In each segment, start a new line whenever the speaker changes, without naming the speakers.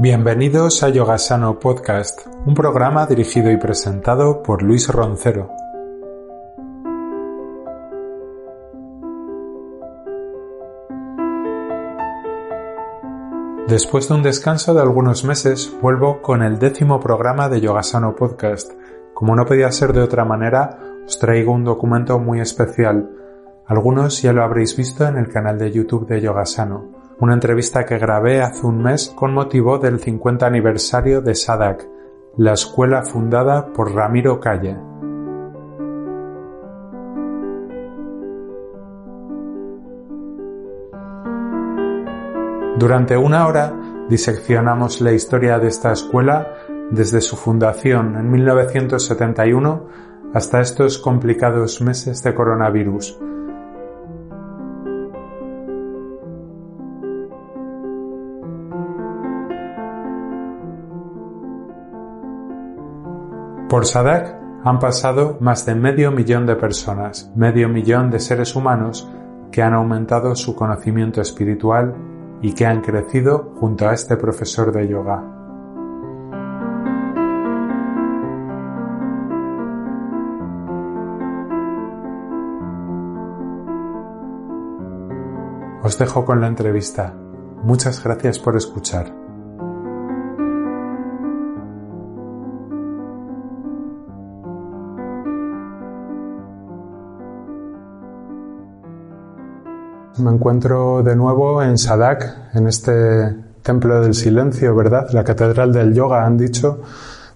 Bienvenidos a Yogasano Podcast, un programa dirigido y presentado por Luis Roncero. Después de un descanso de algunos meses, vuelvo con el décimo programa de Yogasano Podcast. Como no podía ser de otra manera, os traigo un documento muy especial. Algunos ya lo habréis visto en el canal de YouTube de Yogasano una entrevista que grabé hace un mes con motivo del 50 aniversario de SADAC, la escuela fundada por Ramiro Calle. Durante una hora diseccionamos la historia de esta escuela desde su fundación en 1971 hasta estos complicados meses de coronavirus Por Sadak han pasado más de medio millón de personas, medio millón de seres humanos que han aumentado su conocimiento espiritual y que han crecido junto a este profesor de yoga. Os dejo con la entrevista. Muchas gracias por escuchar. Me encuentro de nuevo en Sadak, en este templo del silencio, ¿verdad? La catedral del yoga, han dicho,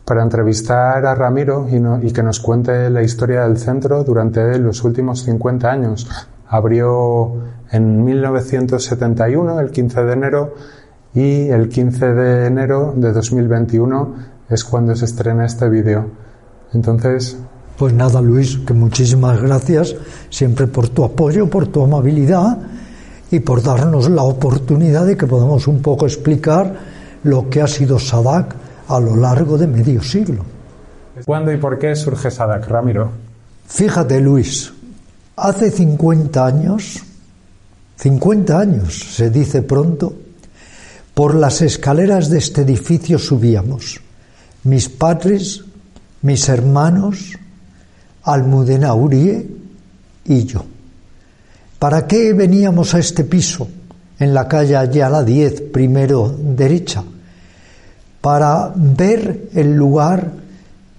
para entrevistar a Ramiro y, que nos cuente la historia del centro durante los últimos 50 años. Abrió en 1971, el 15 de enero, y el 15 de enero de 2021 es cuando se estrena este vídeo. Entonces,
pues nada, Luis, que muchísimas gracias siempre por tu apoyo, por tu amabilidad y por darnos la oportunidad de que podamos un poco explicar lo que ha sido Sadak a lo largo de medio siglo.
¿Cuándo y por qué surge Sadak, Ramiro?
Fíjate, Luis, hace 50 años, 50 años, se dice pronto, por las escaleras de este edificio subíamos, mis padres, mis hermanos, Almudena Urie y yo. ¿Para qué veníamos a este piso en la calle Ayala 10, primero derecha? Para ver el lugar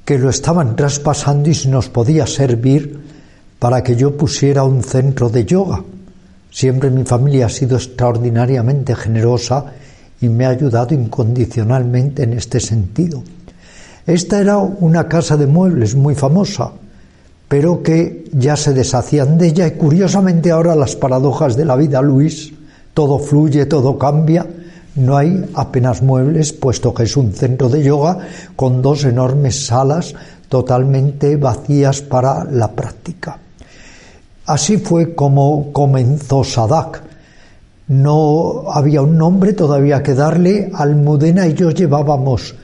que lo estaban traspasando y si nos podía servir para que yo pusiera un centro de yoga. Siempre mi familia ha sido extraordinariamente generosa y me ha ayudado incondicionalmente en este sentido. Esta era una casa de muebles muy famosa, pero que ya se deshacían de ella y curiosamente ahora las paradojas de la vida, Luis, todo fluye, todo cambia, no hay apenas muebles, puesto que es un centro de yoga con dos enormes salas totalmente vacías para la práctica. Así fue como comenzó Sadak. No había un nombre todavía que darle. Almudena y yo llevábamos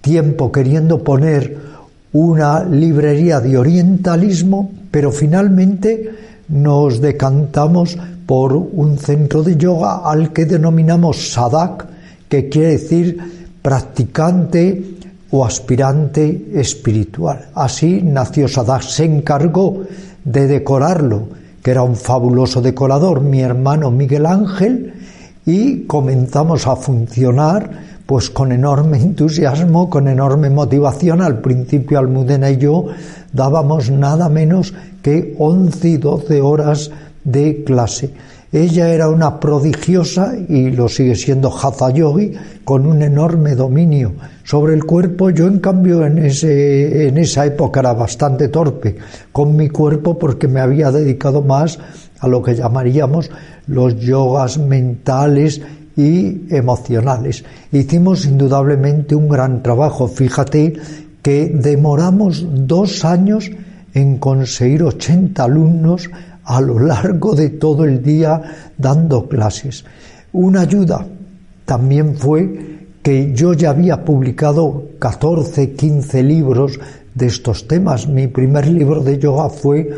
tiempo queriendo poner una librería de orientalismo, pero finalmente nos decantamos por un centro de yoga al que denominamos Sadak, que quiere decir practicante o aspirante espiritual. Así nació Sadak, se encargó de decorarlo, que era un fabuloso decorador, mi hermano Miguel Ángel, y comenzamos a funcionar pues con enorme entusiasmo, con enorme motivación. Al principio Almudena y yo dábamos nada menos que 11 y 12 horas de clase. Ella era una prodigiosa, y lo sigue siendo Hatha Yogi, con un enorme dominio sobre el cuerpo. Yo, en cambio, en, ese, en esa época era bastante torpe con mi cuerpo porque me había dedicado más a lo que llamaríamos los yogas mentales y emocionales. Hicimos indudablemente un gran trabajo. Fíjate que demoramos dos años en conseguir 80 alumnos a lo largo de todo el día dando clases. Una ayuda también fue que yo ya había publicado 14, 15 libros de estos temas. Mi primer libro de yoga fue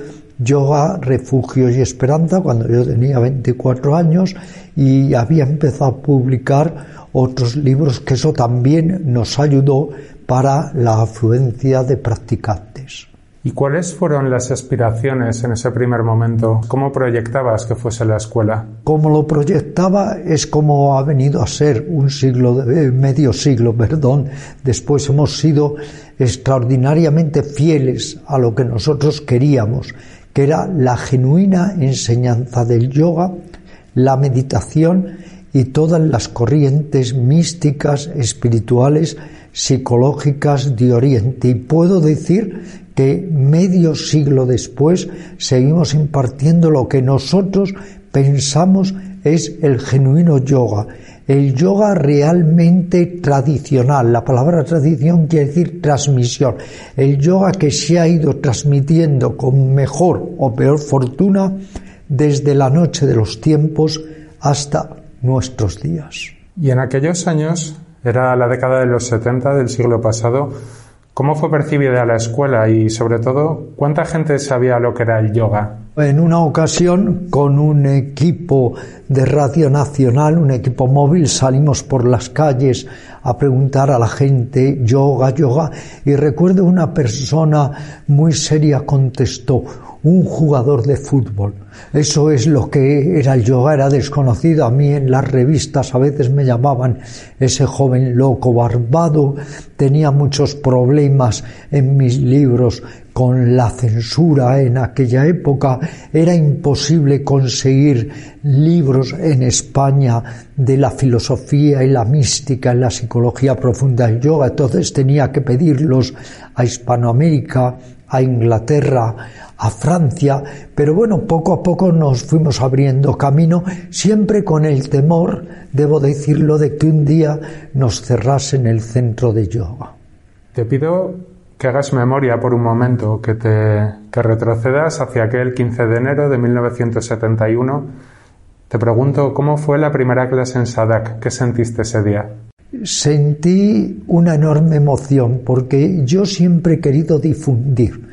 Yoga, Refugio y Esperanza cuando yo tenía 24 años y había empezado a publicar otros libros que eso también nos ayudó para la afluencia de practicantes.
¿Y cuáles fueron las aspiraciones en ese primer momento? ¿Cómo proyectabas que fuese la escuela?
Como lo proyectaba es como ha venido a ser un siglo, de, medio siglo, perdón. Después hemos sido extraordinariamente fieles a lo que nosotros queríamos, que era la genuina enseñanza del yoga, la meditación y todas las corrientes místicas, espirituales, psicológicas de Oriente. Y puedo decir que medio siglo después seguimos impartiendo lo que nosotros pensamos es el genuino yoga, el yoga realmente tradicional. La palabra tradición quiere decir transmisión. El yoga que se ha ido transmitiendo con mejor o peor fortuna desde la noche de los tiempos hasta nuestros días.
Y en aquellos años, era la década de los 70 del siglo pasado, ¿Cómo fue percibida la escuela y, sobre todo, cuánta gente sabía lo que era el yoga?
En una ocasión, con un equipo de Radio Nacional, un equipo móvil, salimos por las calles a preguntar a la gente yoga, yoga, y recuerdo una persona muy seria contestó, un jugador de fútbol. Eso es lo que era el yoga, era desconocido. A mí en las revistas a veces me llamaban ese joven loco barbado, tenía muchos problemas en mis libros con la censura en aquella época, era imposible conseguir libros en España de la filosofía y la mística y la psicología profunda del yoga, entonces tenía que pedirlos a Hispanoamérica, a Inglaterra, a Francia, pero bueno, poco a poco nos fuimos abriendo camino, siempre con el temor, debo decirlo, de que un día nos cerrasen el centro de yoga.
Te pido que hagas memoria por un momento, que te retrocedas hacia aquel 15 de enero de 1971. Te pregunto cómo fue la primera clase en Sadak, ¿qué sentiste ese día?
Sentí una enorme emoción porque yo siempre he querido difundir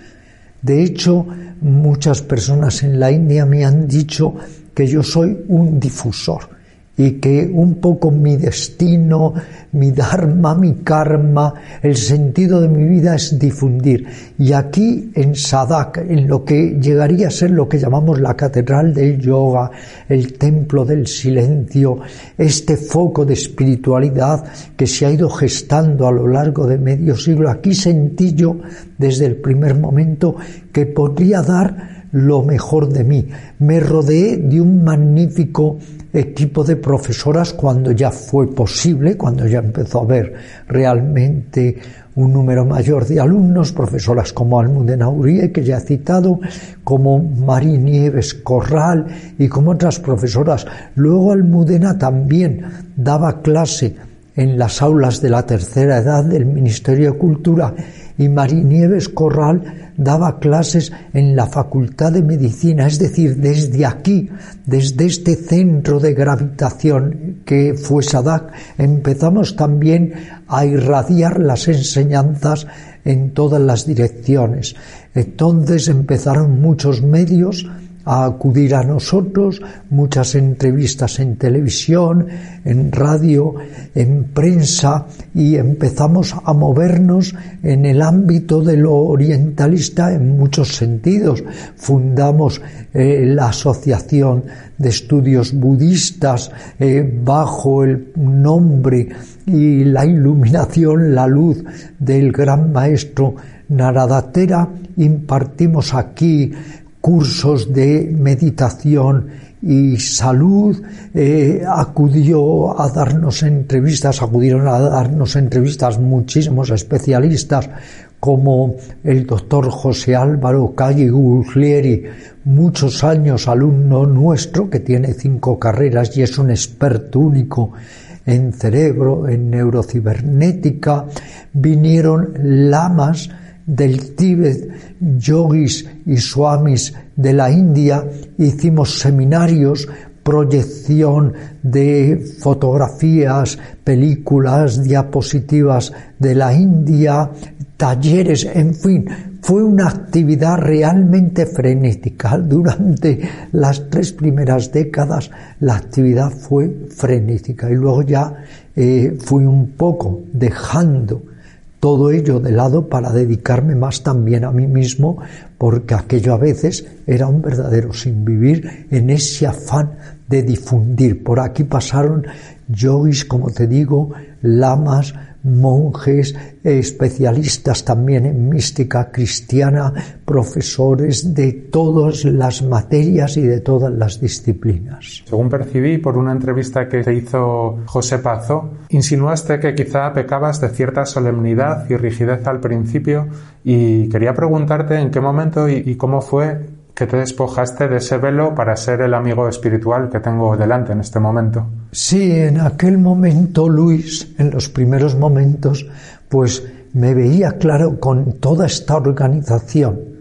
de hecho, muchas personas en la India me han dicho que yo soy un difusor y que un poco mi destino, mi dharma, mi karma, el sentido de mi vida es difundir. Y aquí en Sadak, en lo que llegaría a ser lo que llamamos la catedral del yoga, el templo del silencio, este foco de espiritualidad que se ha ido gestando a lo largo de medio siglo, aquí sentí yo desde el primer momento que podría dar lo mejor de mí. Me rodeé de un magnífico equipo de profesoras cuando ya fue posible, cuando ya empezó a haber realmente un número mayor de alumnos, profesoras como Almudena Urie, que ya he citado, como María Nieves Corral y como otras profesoras. Luego Almudena también daba clase en las aulas de la tercera edad del Ministerio de Cultura y María Nieves Corral daba clases en la Facultad de Medicina, es decir, desde aquí, desde este centro de gravitación que fue Sadak, empezamos también a irradiar las enseñanzas en todas las direcciones. Entonces empezaron muchos medios a acudir a nosotros, muchas entrevistas en televisión, en radio, en prensa y empezamos a movernos en el ámbito de lo orientalista en muchos sentidos. Fundamos eh, la Asociación de Estudios Budistas eh, bajo el nombre y la iluminación, la luz del gran maestro Naradatera. Impartimos aquí cursos de meditación y salud, eh, acudió a darnos entrevistas, acudieron a darnos entrevistas muchísimos especialistas como el doctor José Álvaro Calle Guglieri, muchos años alumno nuestro, que tiene cinco carreras y es un experto único en cerebro, en neurocibernética, vinieron lamas del Tíbet, yogis y swamis de la India, hicimos seminarios, proyección de fotografías, películas, diapositivas de la India, talleres, en fin, fue una actividad realmente frenética. Durante las tres primeras décadas la actividad fue frenética y luego ya eh, fui un poco dejando todo ello de lado para dedicarme más también a mí mismo, porque aquello a veces era un verdadero sin vivir en ese afán de difundir. Por aquí pasaron yogis, como te digo, lamas, monjes, especialistas también en mística cristiana, profesores de todas las materias y de todas las disciplinas.
Según percibí por una entrevista que te hizo José Pazo, insinuaste que quizá pecabas de cierta solemnidad y rigidez al principio y quería preguntarte en qué momento y, cómo fue que te despojaste de ese velo para ser el amigo espiritual que tengo delante en este momento.
Sí, en aquel momento, Luis, en los primeros momentos, pues me veía claro con toda esta organización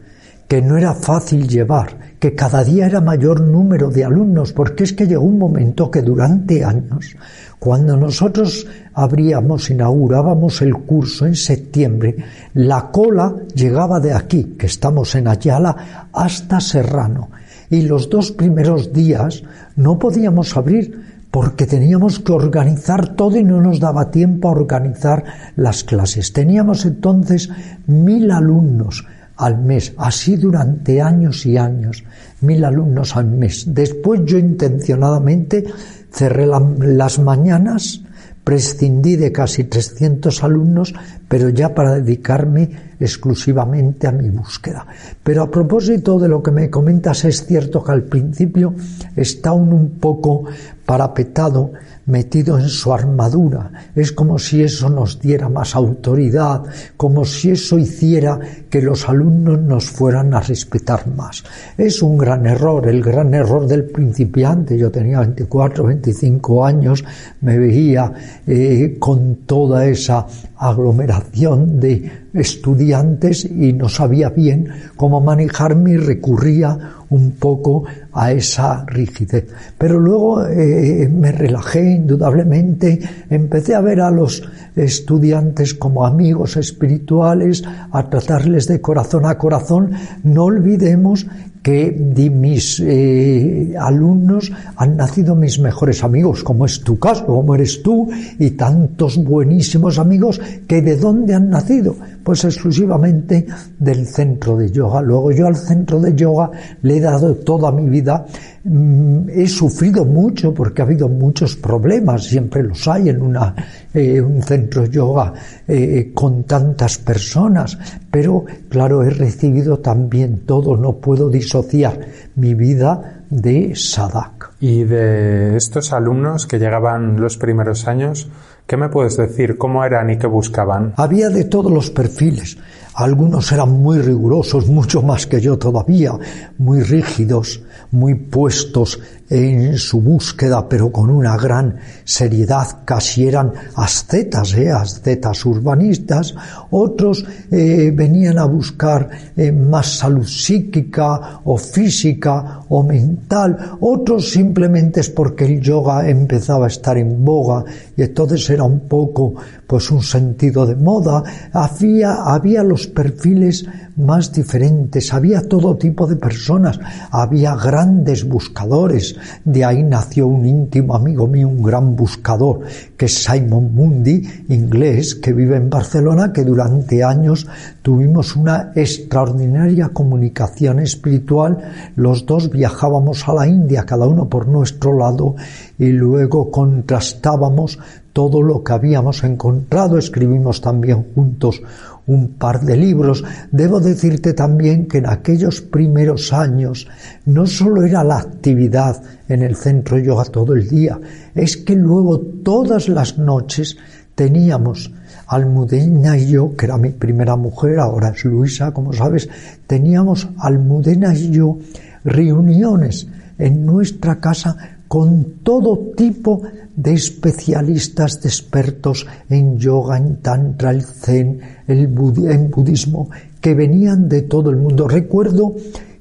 que no era fácil llevar, que cada día era mayor número de alumnos, porque es que llegó un momento que durante años, cuando nosotros abríamos, inaugurábamos el curso en septiembre, la cola llegaba de aquí, que estamos en Ayala, hasta Serrano. Y los dos primeros días no podíamos abrir porque teníamos que organizar todo y no nos daba tiempo a organizar las clases. Teníamos entonces mil alumnos al mes, así durante años y años, mil alumnos al mes. Después yo intencionadamente cerré las mañanas, prescindí de casi 300 alumnos, pero ya para dedicarme exclusivamente a mi búsqueda. Pero a propósito de lo que me comentas, es cierto que al principio está uno un poco parapetado, metido en su armadura. Es como si eso nos diera más autoridad, como si eso hiciera que los alumnos nos fueran a respetar más. Es un gran error, el gran error del principiante. Yo tenía 24, 25 años, me veía eh, con toda esa aglomeración de estudiantes y no sabía bien cómo manejarme y recurría un poco a esa rigidez. Pero luego eh, me relajé indudablemente, empecé a ver a los estudiantes como amigos espirituales, a tratarles de corazón a corazón. No olvidemos que de mis eh, alumnos han nacido mis mejores amigos, como es tu caso, como eres tú, y tantos buenísimos amigos que de dónde han nacido, pues exclusivamente del centro de yoga. Luego yo al centro de yoga le he dado toda mi vida Mm, he sufrido mucho porque ha habido muchos problemas, siempre los hay en una, eh, un centro yoga eh, con tantas personas, pero claro, he recibido también todo, no puedo disociar mi vida de Sadak.
Y de estos alumnos que llegaban los primeros años, ¿qué me puedes decir? ¿Cómo eran y qué buscaban?
Había de todos los perfiles. Algunos eran muy rigurosos, mucho más que yo todavía, muy rígidos, muy puestos en su búsqueda, pero con una gran seriedad, casi eran ascetas, ¿eh? ascetas urbanistas, otros eh, venían a buscar eh, más salud psíquica o física o mental, otros simplemente es porque el yoga empezaba a estar en boga y entonces era un poco pues un sentido de moda, había, había los perfiles más diferentes, había todo tipo de personas, había grandes buscadores, de ahí nació un íntimo amigo mío, un gran buscador, que es Simon Mundi, inglés, que vive en Barcelona, que durante años tuvimos una extraordinaria comunicación espiritual, los dos viajábamos a la India, cada uno por nuestro lado, y luego contrastábamos todo lo que habíamos encontrado, escribimos también juntos un par de libros. Debo decirte también que en aquellos primeros años no solo era la actividad en el centro yoga todo el día, es que luego todas las noches teníamos Almudena y yo, que era mi primera mujer, ahora es Luisa, como sabes, teníamos Almudena y yo reuniones en nuestra casa con todo tipo de especialistas, de expertos en yoga, en tantra, el zen, el en budismo, que venían de todo el mundo. Recuerdo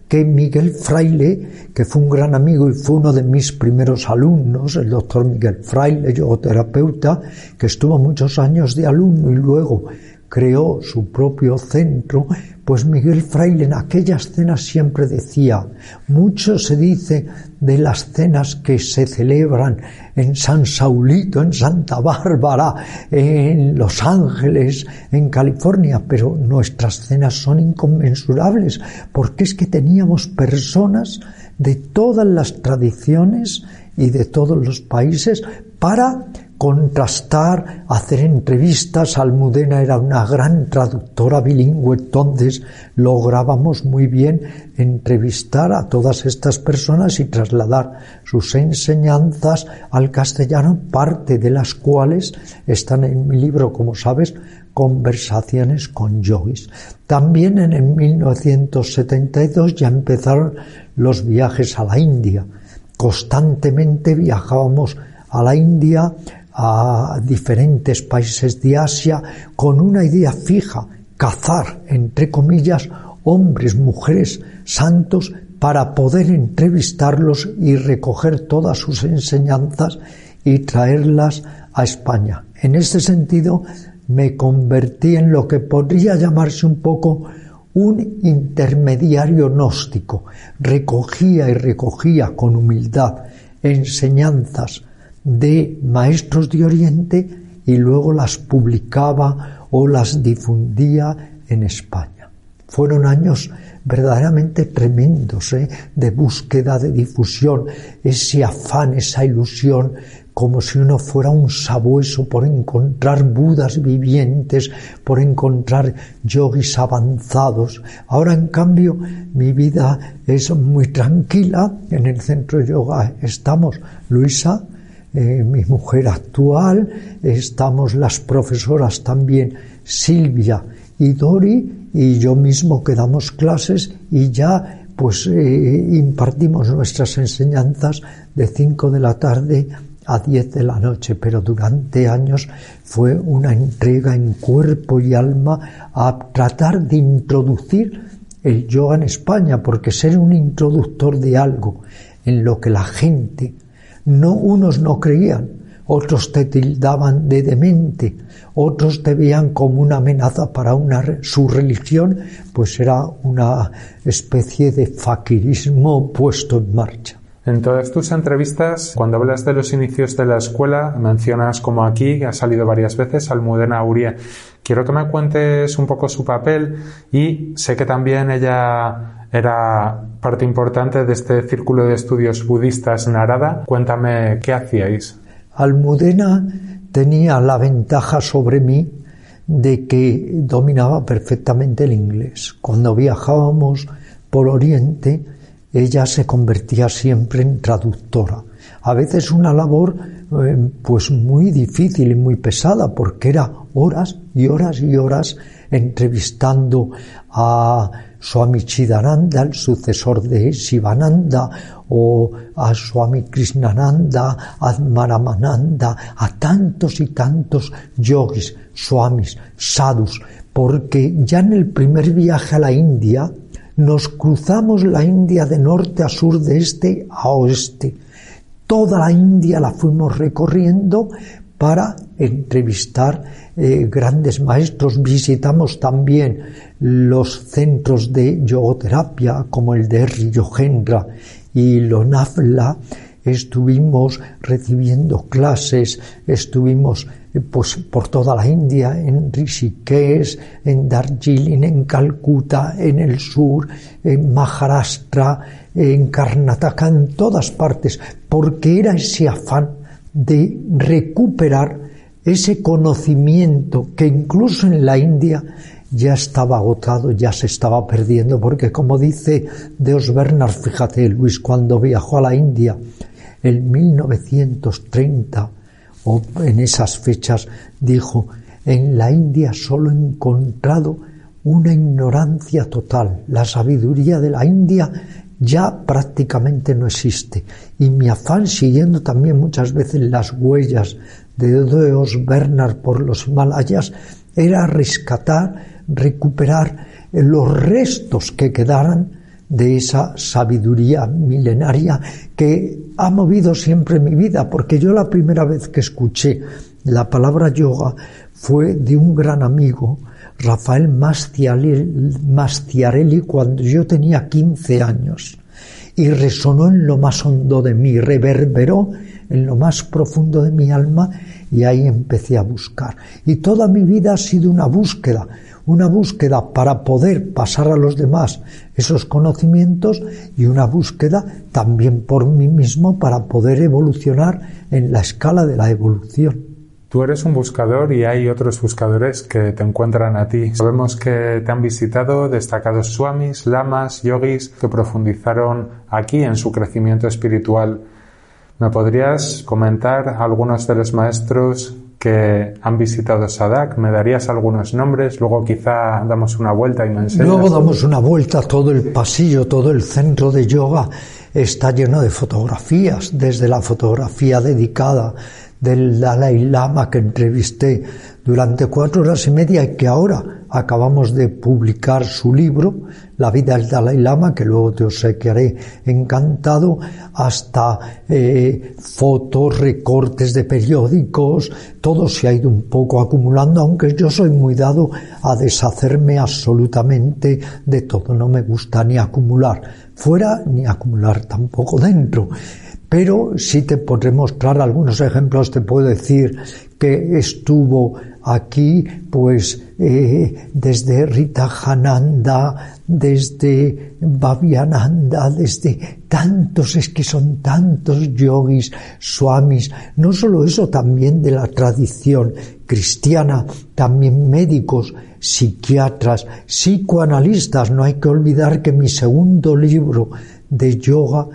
que Miguel Fraile, que fue un gran amigo y fue uno de mis primeros alumnos, el doctor Miguel Fraile, yogoterapeuta, que estuvo muchos años de alumno y luego creó su propio centro, pues Miguel Fraile en aquellas cenas siempre decía, mucho se dice de las cenas que se celebran en San Saulito, en Santa Bárbara, en Los Ángeles, en California, pero nuestras cenas son inconmensurables, porque es que teníamos personas de todas las tradiciones y de todos los países para contrastar, hacer entrevistas. Almudena era una gran traductora bilingüe, entonces lográbamos muy bien entrevistar a todas estas personas y trasladar sus enseñanzas al castellano, parte de las cuales están en mi libro, como sabes, Conversaciones con Yogis. También en el 1972 ya empezaron los viajes a la India. Constantemente viajábamos a la India a diferentes países de Asia con una idea fija, cazar, entre comillas, hombres, mujeres, santos, para poder entrevistarlos y recoger todas sus enseñanzas y traerlas a España. En este sentido, me convertí en lo que podría llamarse un poco un intermediario gnóstico. Recogía y recogía con humildad enseñanzas de maestros de Oriente y luego las publicaba o las difundía en España. Fueron años verdaderamente tremendos ¿eh? de búsqueda, de difusión, ese afán, esa ilusión, como si uno fuera un sabueso por encontrar budas vivientes, por encontrar yogis avanzados. Ahora, en cambio, mi vida es muy tranquila. En el centro yoga estamos Luisa, eh, mi mujer actual, estamos las profesoras también Silvia y Dori y yo mismo que damos clases y ya pues eh, impartimos nuestras enseñanzas de 5 de la tarde a 10 de la noche, pero durante años fue una entrega en cuerpo y alma a tratar de introducir el yoga en España, porque ser un introductor de algo en lo que la gente no, unos no creían, otros te tildaban de demente, otros te veían como una amenaza para una, su religión, pues era una especie de faquirismo puesto en marcha.
En todas tus entrevistas, cuando hablas de los inicios de la escuela, mencionas como aquí, ha salido varias veces, Almudena Urie. Quiero que me cuentes un poco su papel y sé que también ella era parte importante de este círculo de estudios budistas Narada. Cuéntame qué hacíais.
Almudena tenía la ventaja sobre mí de que dominaba perfectamente el inglés. Cuando viajábamos por Oriente, ella se convertía siempre en traductora. A veces una labor eh, pues muy difícil y muy pesada porque era horas y horas y horas entrevistando a Swami Chidananda, el sucesor de Shivananda, o a Swami Krishnananda, a Maramananda, a tantos y tantos yogis, swamis, sadhus, porque ya en el primer viaje a la India nos cruzamos la India de norte a sur, de este a oeste. Toda la India la fuimos recorriendo para entrevistar eh, grandes maestros. Visitamos también los centros de yogoterapia como el de Yogendra y Lonafla. Estuvimos recibiendo clases, estuvimos eh, pues, por toda la India, en Rishikesh, en Darjeeling, en Calcuta, en el sur, en Maharashtra, en Karnataka, en todas partes, porque era ese afán de recuperar ese conocimiento que incluso en la India ya estaba agotado, ya se estaba perdiendo, porque como dice Deos Bernard, fíjate Luis, cuando viajó a la India en 1930 o en esas fechas, dijo, en la India solo he encontrado una ignorancia total. La sabiduría de la India ya prácticamente no existe. Y mi afán, siguiendo también muchas veces las huellas de Deos Bernard por los Himalayas, era rescatar, recuperar los restos que quedaran de esa sabiduría milenaria que ha movido siempre mi vida, porque yo la primera vez que escuché la palabra yoga fue de un gran amigo, Rafael Mastiarelli cuando yo tenía 15 años y resonó en lo más hondo de mí, reverberó en lo más profundo de mi alma y ahí empecé a buscar. Y toda mi vida ha sido una búsqueda, una búsqueda para poder pasar a los demás esos conocimientos y una búsqueda también por mí mismo para poder evolucionar en la escala de la evolución.
Tú eres un buscador y hay otros buscadores que te encuentran a ti. Sabemos que te han visitado destacados swamis, lamas, yogis que profundizaron aquí en su crecimiento espiritual. ¿Me podrías comentar algunos de los maestros que han visitado Sadak? ¿Me darías algunos nombres? Luego quizá damos una vuelta y me enseñas.
Luego damos una vuelta, todo el pasillo, todo el centro de yoga está lleno de fotografías, desde la fotografía dedicada del Dalai Lama que entrevisté durante cuatro horas y media y que ahora acabamos de publicar su libro, La vida del Dalai Lama, que luego te obsequiaré encantado, hasta eh, fotos, recortes de periódicos, todo se ha ido un poco acumulando, aunque yo soy muy dado a deshacerme absolutamente de todo, no me gusta ni acumular fuera ni acumular tampoco dentro. Pero si te podré mostrar algunos ejemplos, te puedo decir que estuvo aquí, pues, eh, desde Rita Hananda, desde Bhaviananda, desde tantos, es que son tantos yogis, swamis, no solo eso, también de la tradición cristiana, también médicos, psiquiatras, psicoanalistas. No hay que olvidar que mi segundo libro de yoga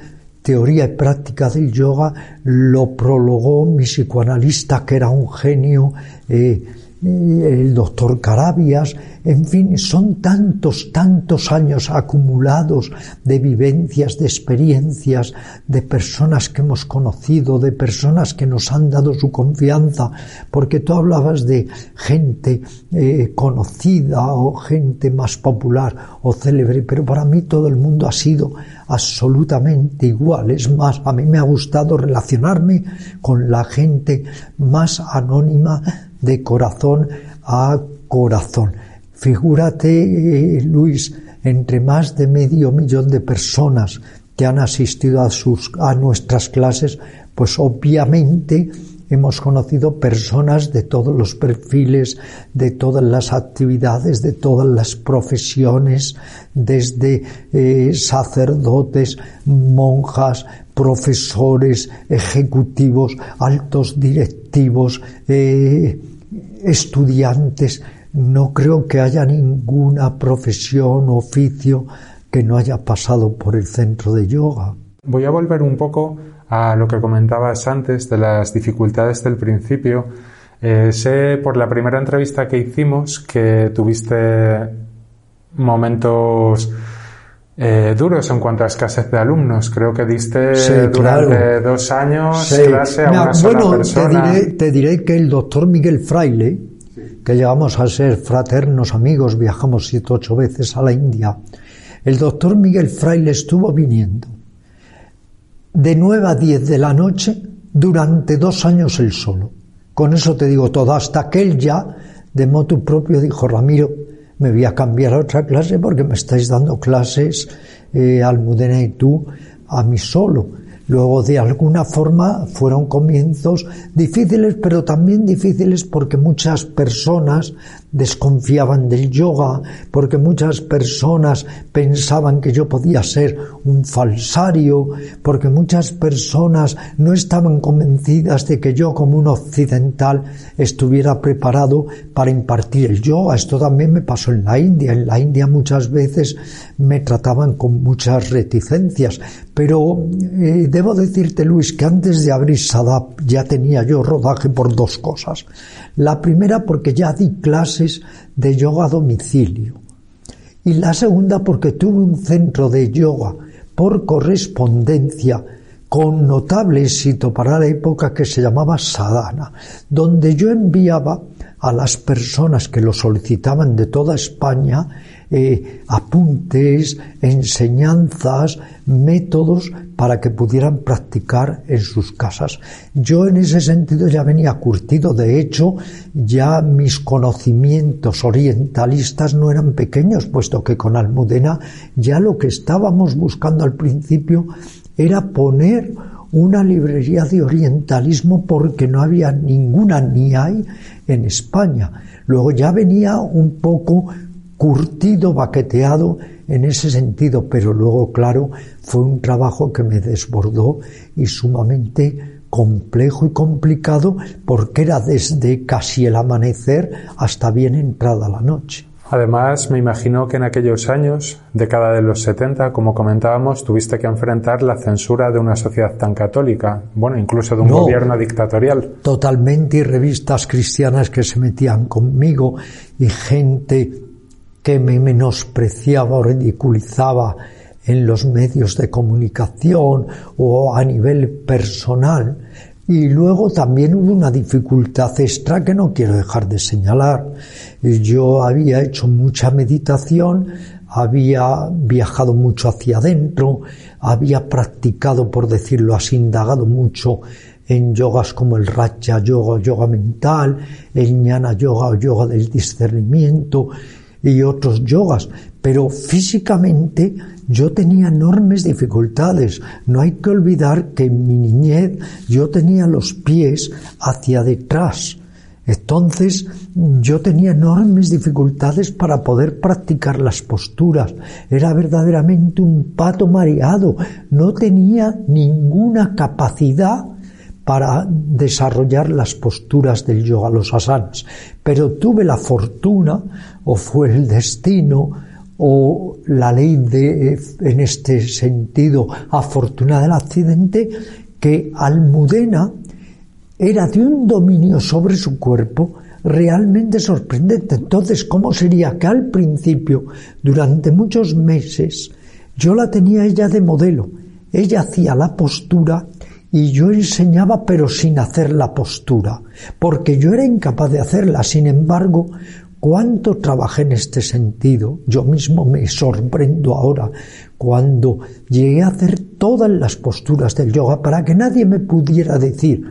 teoría y práctica del yoga lo prologó mi psicoanalista, que era un genio, eh, el doctor Carabias, en fin, son tantos, tantos años acumulados de vivencias, de experiencias, de personas que hemos conocido, de personas que nos han dado su confianza, porque tú hablabas de gente eh, conocida o gente más popular o célebre, pero para mí todo el mundo ha sido absolutamente igual. Es más, a mí me ha gustado relacionarme con la gente más anónima de corazón a corazón. Figúrate, Luis, entre más de medio millón de personas que han asistido a, sus, a nuestras clases, pues obviamente hemos conocido personas de todos los perfiles, de todas las actividades, de todas las profesiones, desde eh, sacerdotes, monjas, profesores, ejecutivos, altos directivos, eh, estudiantes, no creo que haya ninguna profesión o oficio que no haya pasado por el centro de yoga.
Voy a volver un poco a lo que comentabas antes de las dificultades del principio. Eh, sé por la primera entrevista que hicimos que tuviste momentos eh, duros en cuanto a escasez de alumnos. Creo que diste durante dos años clase a una sola persona.
Te diré, te diré que el doctor Miguel Fraile, que llegamos a ser fraternos amigos, viajamos siete ocho veces a la India, el doctor Miguel Fraile estuvo viniendo de nueve a diez de la noche durante dos años él solo. Con eso te digo todo, hasta que él ya, de moto propio, dijo, Ramiro, me voy a cambiar a otra clase porque me estáis dando clases, eh, Almudena y tú, a mí solo. Luego, de alguna forma, fueron comienzos difíciles, pero también difíciles porque muchas personas desconfiaban del yoga, porque muchas personas pensaban que yo podía ser un falsario, porque muchas personas no estaban convencidas de que yo como un occidental estuviera preparado para impartir el yoga. Esto también me pasó en la India. En la India muchas veces me trataban con muchas reticencias, pero eh, debo decirte, Luis, que antes de abrir Sadap ya tenía yo rodaje por dos cosas. La primera porque ya di de yoga a domicilio. Y la segunda porque tuve un centro de yoga por correspondencia con notable éxito para la época que se llamaba Sadhana, donde yo enviaba a las personas que lo solicitaban de toda España eh, apuntes, enseñanzas, métodos para que pudieran practicar en sus casas. Yo en ese sentido ya venía curtido, de hecho ya mis conocimientos orientalistas no eran pequeños, puesto que con Almudena ya lo que estábamos buscando al principio era poner una librería de orientalismo porque no había ninguna ni hay en España. Luego ya venía un poco curtido, baqueteado en ese sentido, pero luego, claro, fue un trabajo que me desbordó y sumamente complejo y complicado porque era desde casi el amanecer hasta bien entrada la noche.
Además, me imagino que en aquellos años, década de los 70, como comentábamos, tuviste que enfrentar la censura de una sociedad tan católica, bueno, incluso de un gobierno dictatorial.
Totalmente, y revistas cristianas que se metían conmigo y gente que me menospreciaba o ridiculizaba en los medios de comunicación o a nivel personal. Y luego también hubo una dificultad extra que no quiero dejar de señalar. Yo había hecho mucha meditación, había viajado mucho hacia adentro, había practicado, por decirlo así, indagado mucho en yogas como el Raja Yoga o yoga mental, el Jnana Yoga o yoga del discernimiento, y otros yogas, pero físicamente yo tenía enormes dificultades. No hay que olvidar que en mi niñez yo tenía los pies hacia detrás. Entonces yo tenía enormes dificultades para poder practicar las posturas. Era verdaderamente un pato mareado. No tenía ninguna capacidad para desarrollar las posturas del yoga, los asanas. Pero tuve la fortuna, o fue el destino, o la ley de, en este sentido, afortunada del accidente, que Almudena era de un dominio sobre su cuerpo realmente sorprendente. Entonces, ¿cómo sería que al principio, durante muchos meses, yo la tenía ella de modelo? Ella hacía la postura y yo enseñaba pero sin hacer la postura, porque yo era incapaz de hacerla. Sin embargo, cuánto trabajé en este sentido, yo mismo me sorprendo ahora cuando llegué a hacer todas las posturas del yoga para que nadie me pudiera decir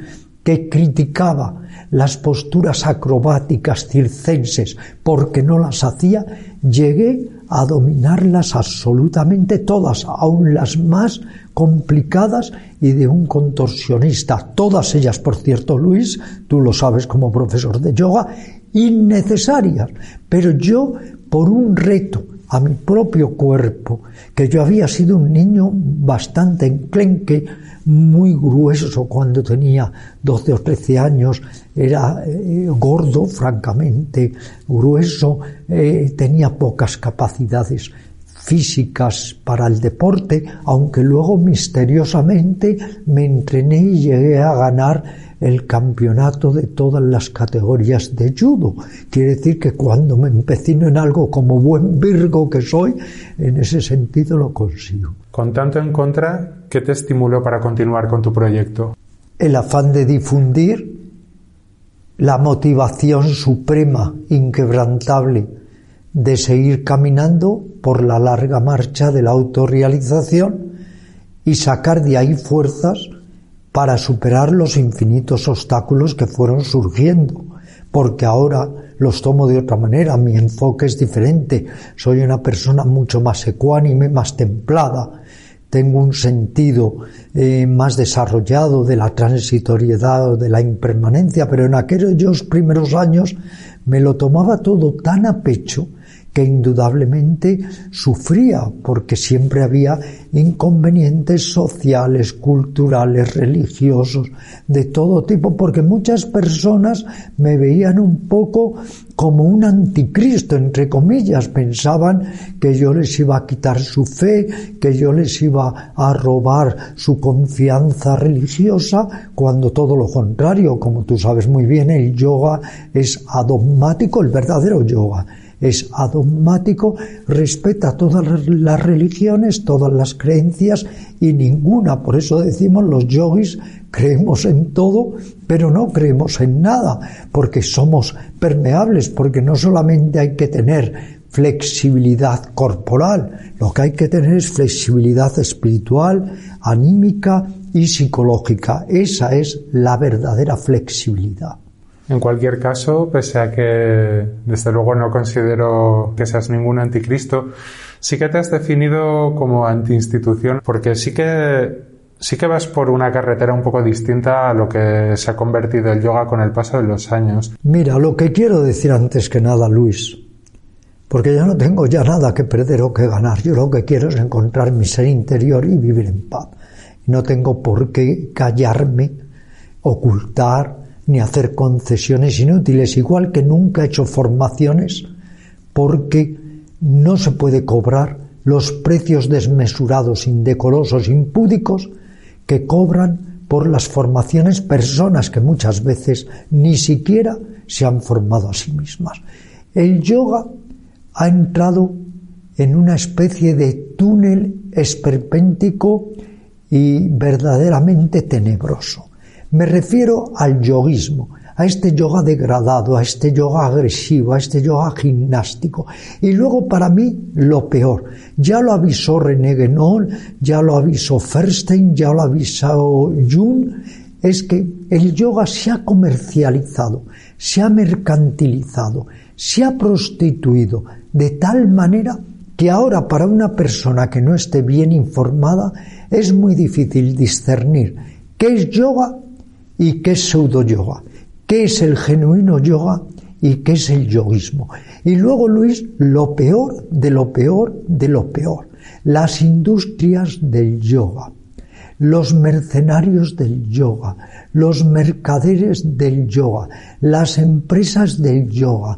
que criticaba las posturas acrobáticas circenses porque no las hacía, llegué a dominarlas absolutamente todas, aun las más complicadas y de un contorsionista. Todas ellas, por cierto, Luis, tú lo sabes como profesor de yoga, innecesarias. Pero yo, por un reto a mi propio cuerpo, que yo había sido un niño bastante enclenque, muy grueso cuando tenía 12 o 13 años, era eh, gordo, francamente, grueso, eh, tenía pocas capacidades físicas para el deporte, aunque luego misteriosamente me entrené y llegué a ganar el campeonato de todas las categorías de judo. Quiere decir que cuando me empecino en algo como buen virgo que soy, en ese sentido lo consigo.
Con tanto en contra, ¿qué te estimuló para continuar con tu proyecto?
El afán de difundir, la motivación suprema, inquebrantable, de seguir caminando por la larga marcha de la autorrealización y sacar de ahí fuerzas para superar los infinitos obstáculos que fueron surgiendo, porque ahora los tomo de otra manera, mi enfoque es diferente, soy una persona mucho más ecuánime, más templada, tengo un sentido eh, más desarrollado de la transitoriedad o de la impermanencia, pero en aquellos primeros años me lo tomaba todo tan a pecho que indudablemente sufría porque siempre había inconvenientes sociales, culturales, religiosos, de todo tipo, porque muchas personas me veían un poco como un anticristo, entre comillas, pensaban que yo les iba a quitar su fe, que yo les iba a robar su confianza religiosa, cuando todo lo contrario, como tú sabes muy bien, el yoga es adogmático, el verdadero yoga es adogmático, respeta todas las religiones, todas las creencias y ninguna. Por eso decimos los yogis creemos en todo, pero no creemos en nada, porque somos permeables, porque no solamente hay que tener flexibilidad corporal. Lo que hay que tener es flexibilidad espiritual, anímica y psicológica. Esa es la verdadera flexibilidad.
En cualquier caso, pese a que desde luego no considero que seas ningún anticristo, sí que te has definido como antiinstitución, porque sí que sí que vas por una carretera un poco distinta a lo que se ha convertido el yoga con el paso de los años.
Mira, lo que quiero decir antes que nada, Luis, porque yo no tengo ya nada que perder o que ganar. Yo lo que quiero es encontrar mi ser interior y vivir en paz. No tengo por qué callarme, ocultar, ni hacer concesiones inútiles, igual que nunca he hecho formaciones, porque no se puede cobrar los precios desmesurados, indecorosos, impúdicos que cobran por las formaciones personas que muchas veces ni siquiera se han formado a sí mismas. El yoga ha entrado en una especie de túnel esperpéntico y verdaderamente tenebroso. Me refiero al yoguismo, a este yoga degradado, a este yoga agresivo, a este yoga gimnástico. Y luego para mí lo peor, ya lo avisó René Guénon, ya lo avisó Ferstein, ya lo avisó Jung, es que el yoga se ha comercializado, se ha mercantilizado, se ha prostituido de tal manera que ahora para una persona que no esté bien informada es muy difícil discernir qué es yoga y qué es pseudo yoga, qué es el genuino yoga y qué es el yoguismo. Y luego, Luis, lo peor de lo peor de lo peor, las industrias del yoga, los mercenarios del yoga, los mercaderes del yoga, las empresas del yoga,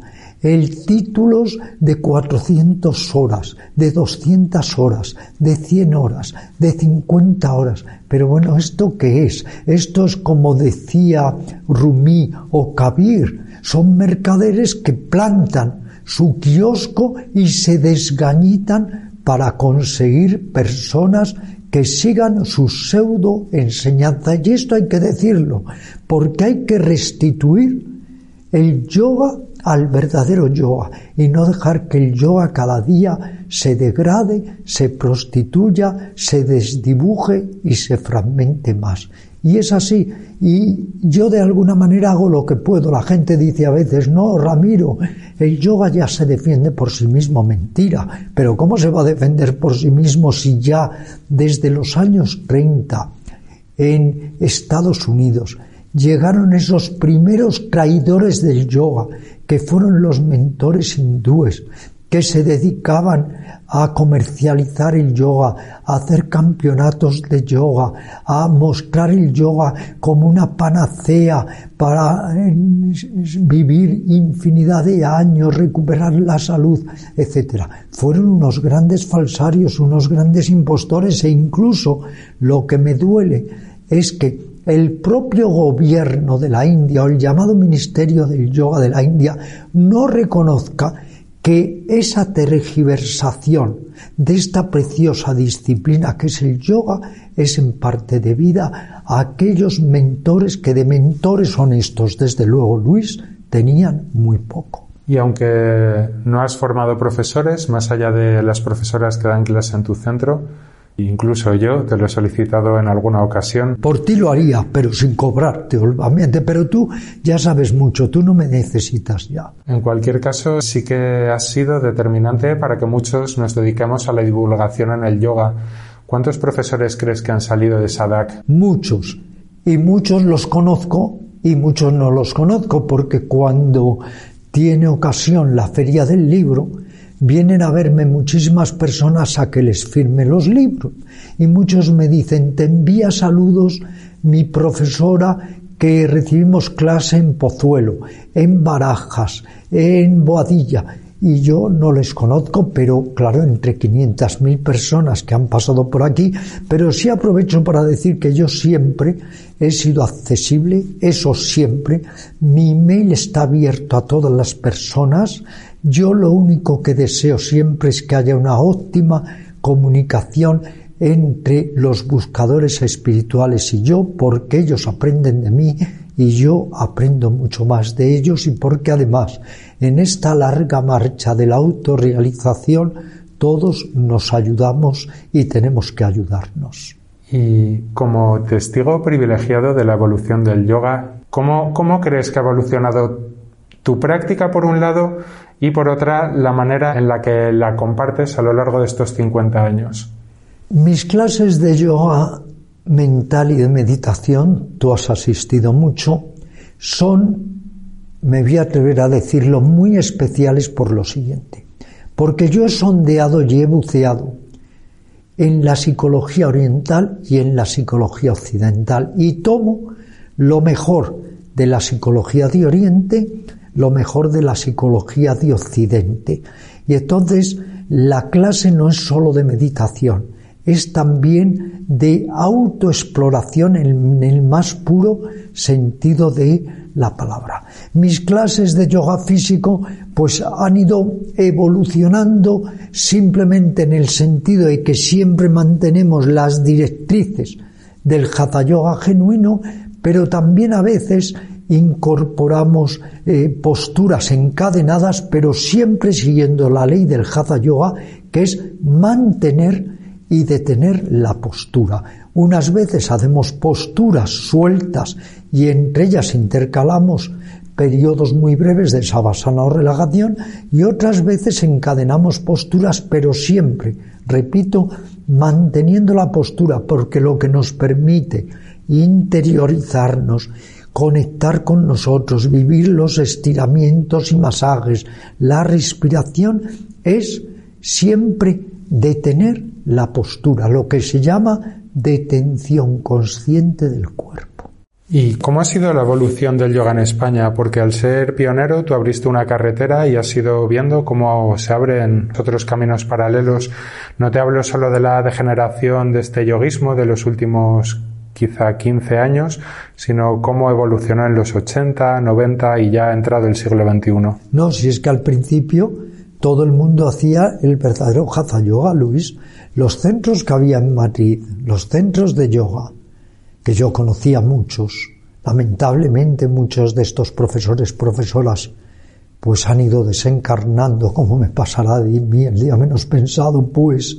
el títulos de 400 horas, de 200 horas, de 100 horas, de 50 horas. Pero bueno, ¿esto qué es? Esto es como decía Rumi o Kabir, son mercaderes que plantan su kiosco y se desgañitan para conseguir personas que sigan su pseudo enseñanza. Y esto hay que decirlo, porque hay que restituir el yoga al verdadero yoga y no dejar que el yoga cada día se degrade, se prostituya, se desdibuje y se fragmente más. Y es así. Y yo de alguna manera hago lo que puedo. La gente dice a veces, no, Ramiro, el yoga ya se defiende por sí mismo. Mentira. Pero ¿cómo se va a defender por sí mismo si ya desde los años 30 en Estados Unidos llegaron esos primeros traidores del yoga, que fueron los mentores hindúes, que se dedicaban a comercializar el yoga, a hacer campeonatos de yoga, a mostrar el yoga como una panacea para eh, vivir infinidad de años, recuperar la salud, etc. Fueron unos grandes falsarios, unos grandes impostores e incluso lo que me duele es que el propio gobierno de la India o el llamado Ministerio del Yoga de la India no reconozca que esa tergiversación de esta preciosa disciplina que es el yoga es en parte debida a aquellos mentores que de mentores honestos, desde luego Luis, tenían muy poco.
Y aunque no has formado profesores, más allá de las profesoras que dan clase en tu centro, Incluso yo te lo he solicitado en alguna ocasión.
Por ti lo haría, pero sin cobrarte, obviamente. Pero tú ya sabes mucho, tú no me necesitas ya.
En cualquier caso, sí que has sido determinante para que muchos nos dediquemos a la divulgación en el yoga. ¿Cuántos profesores crees que han salido de Sadak?
Muchos. Y muchos los conozco y muchos no los conozco porque cuando tiene ocasión la feria del libro, vienen a verme muchísimas personas a que les firme los libros. Y muchos me dicen, te envía saludos mi profesora que recibimos clase en Pozuelo, en Barajas, en Boadilla. Y yo no les conozco, pero claro, entre 500.000 personas que han pasado por aquí, pero sí aprovecho para decir que yo siempre he sido accesible, eso siempre. Mi email está abierto a todas las personas yo lo único que deseo siempre es que haya una óptima comunicación entre los buscadores espirituales y yo, porque ellos aprenden de mí y yo aprendo mucho más de ellos y porque además en esta larga marcha de la autorrealización todos nos ayudamos y tenemos que ayudarnos.
Y como testigo privilegiado de la evolución del yoga, ¿cómo, cómo crees que ha evolucionado tu práctica por un lado y por otra la manera en la que la compartes a lo largo de estos 50 años?
Mis clases de yoga mental y de meditación, tú has asistido mucho, son, me voy a atrever a decirlo, muy especiales por lo siguiente. Porque yo he sondeado y he buceado en la psicología oriental y en la psicología occidental y tomo lo mejor de la psicología de Oriente, lo mejor de la psicología de Occidente. Y entonces la clase no es sólo de meditación, es también de autoexploración en el más puro sentido de la palabra. Mis clases de yoga físico pues han ido evolucionando simplemente en el sentido de que siempre mantenemos las directrices del hatha yoga genuino, pero también a veces incorporamos eh, posturas encadenadas, pero siempre siguiendo la ley del hatha yoga, que es mantener y detener la postura. Unas veces hacemos posturas sueltas y entre ellas intercalamos periodos muy breves de sabasana o relajación y otras veces encadenamos posturas, pero siempre, repito, manteniendo la postura, porque lo que nos permite interiorizarnos, conectar con nosotros, vivir los estiramientos y masajes, la respiración, es siempre detener la postura, lo que se llama detención consciente del cuerpo.
¿Y cómo ha sido la evolución del yoga en España? Porque al ser pionero tú abriste una carretera y has ido viendo cómo se abren otros caminos paralelos. No te hablo solo de la degeneración de este yoguismo de los últimos quizá 15 años, sino cómo evolucionó en los 80, 90 y ya ha entrado el siglo XXI.
No, si es que al principio todo el mundo hacía el verdadero Hatha Yoga, Luis. Los centros que había en Madrid, los centros de yoga, que yo conocía muchos, lamentablemente muchos de estos profesores, profesoras, pues han ido desencarnando, como me pasará de mí el día menos pensado, pues.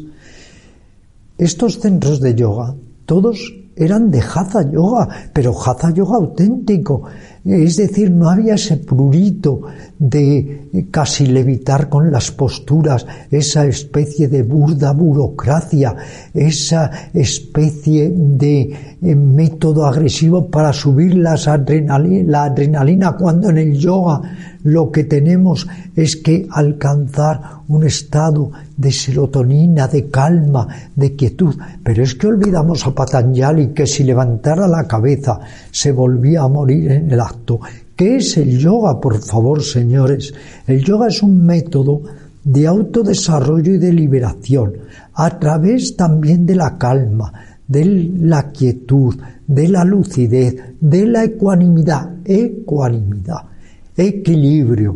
Estos centros de yoga, todos eran de Hatha Yoga, pero Hatha Yoga auténtico. Es decir, no había ese prurito de casi levitar con las posturas, esa especie de burda burocracia, esa especie de eh, método agresivo para subir las la adrenalina cuando en el yoga lo que tenemos es que alcanzar un estado de serotonina, de calma, de quietud. Pero es que olvidamos a Patanjali que si levantara la cabeza se volvía a morir en el acto. ¿Qué es el yoga, por favor, señores? El yoga es un método de autodesarrollo y de liberación, a través también de la calma, de la quietud, de la lucidez, de la ecuanimidad, ecuanimidad equilibrio,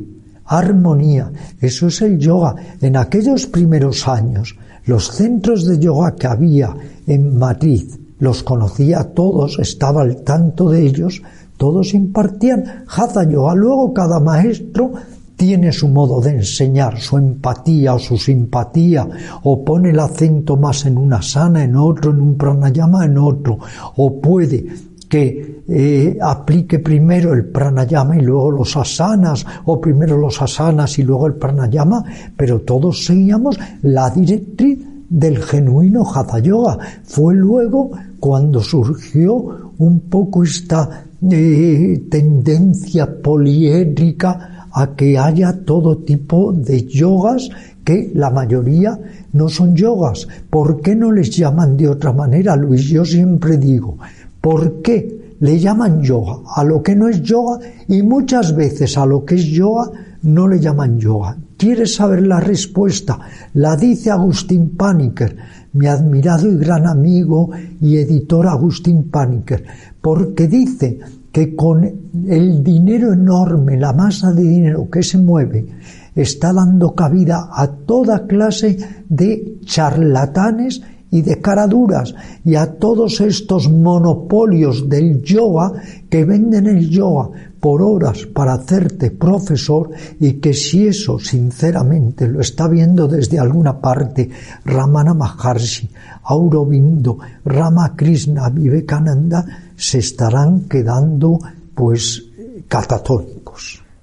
armonía. Eso es el yoga. En aquellos primeros años, los centros de yoga que había en Madrid, los conocía todos, estaba al tanto de ellos, todos impartían hatha yoga. Luego cada maestro tiene su modo de enseñar, su empatía o su simpatía, o pone el acento más en una sana, en otro, en un pranayama, en otro, o puede que eh, aplique primero el pranayama y luego los asanas, o primero los asanas y luego el pranayama, pero todos seguíamos la directriz del genuino Hatha Yoga. Fue luego cuando surgió un poco esta eh, tendencia poliédrica a que haya todo tipo de yogas que la mayoría no son yogas. ¿Por qué no les llaman de otra manera, Luis? Yo siempre digo, ¿Por qué le llaman yoga a lo que no es yoga y muchas veces a lo que es yoga no le llaman yoga? ¿Quieres saber la respuesta? La dice Agustín Paniker, mi admirado y gran amigo y editor Agustín Paniker, porque dice que con el dinero enorme, la masa de dinero que se mueve, está dando cabida a toda clase de charlatanes y de caraduras y a todos estos monopolios del yoga que venden el yoga por horas para hacerte profesor y que si eso sinceramente lo está viendo desde alguna parte Ramana Maharshi, Aurobindo, Ramakrishna, Vivekananda, se estarán quedando pues catatónicos.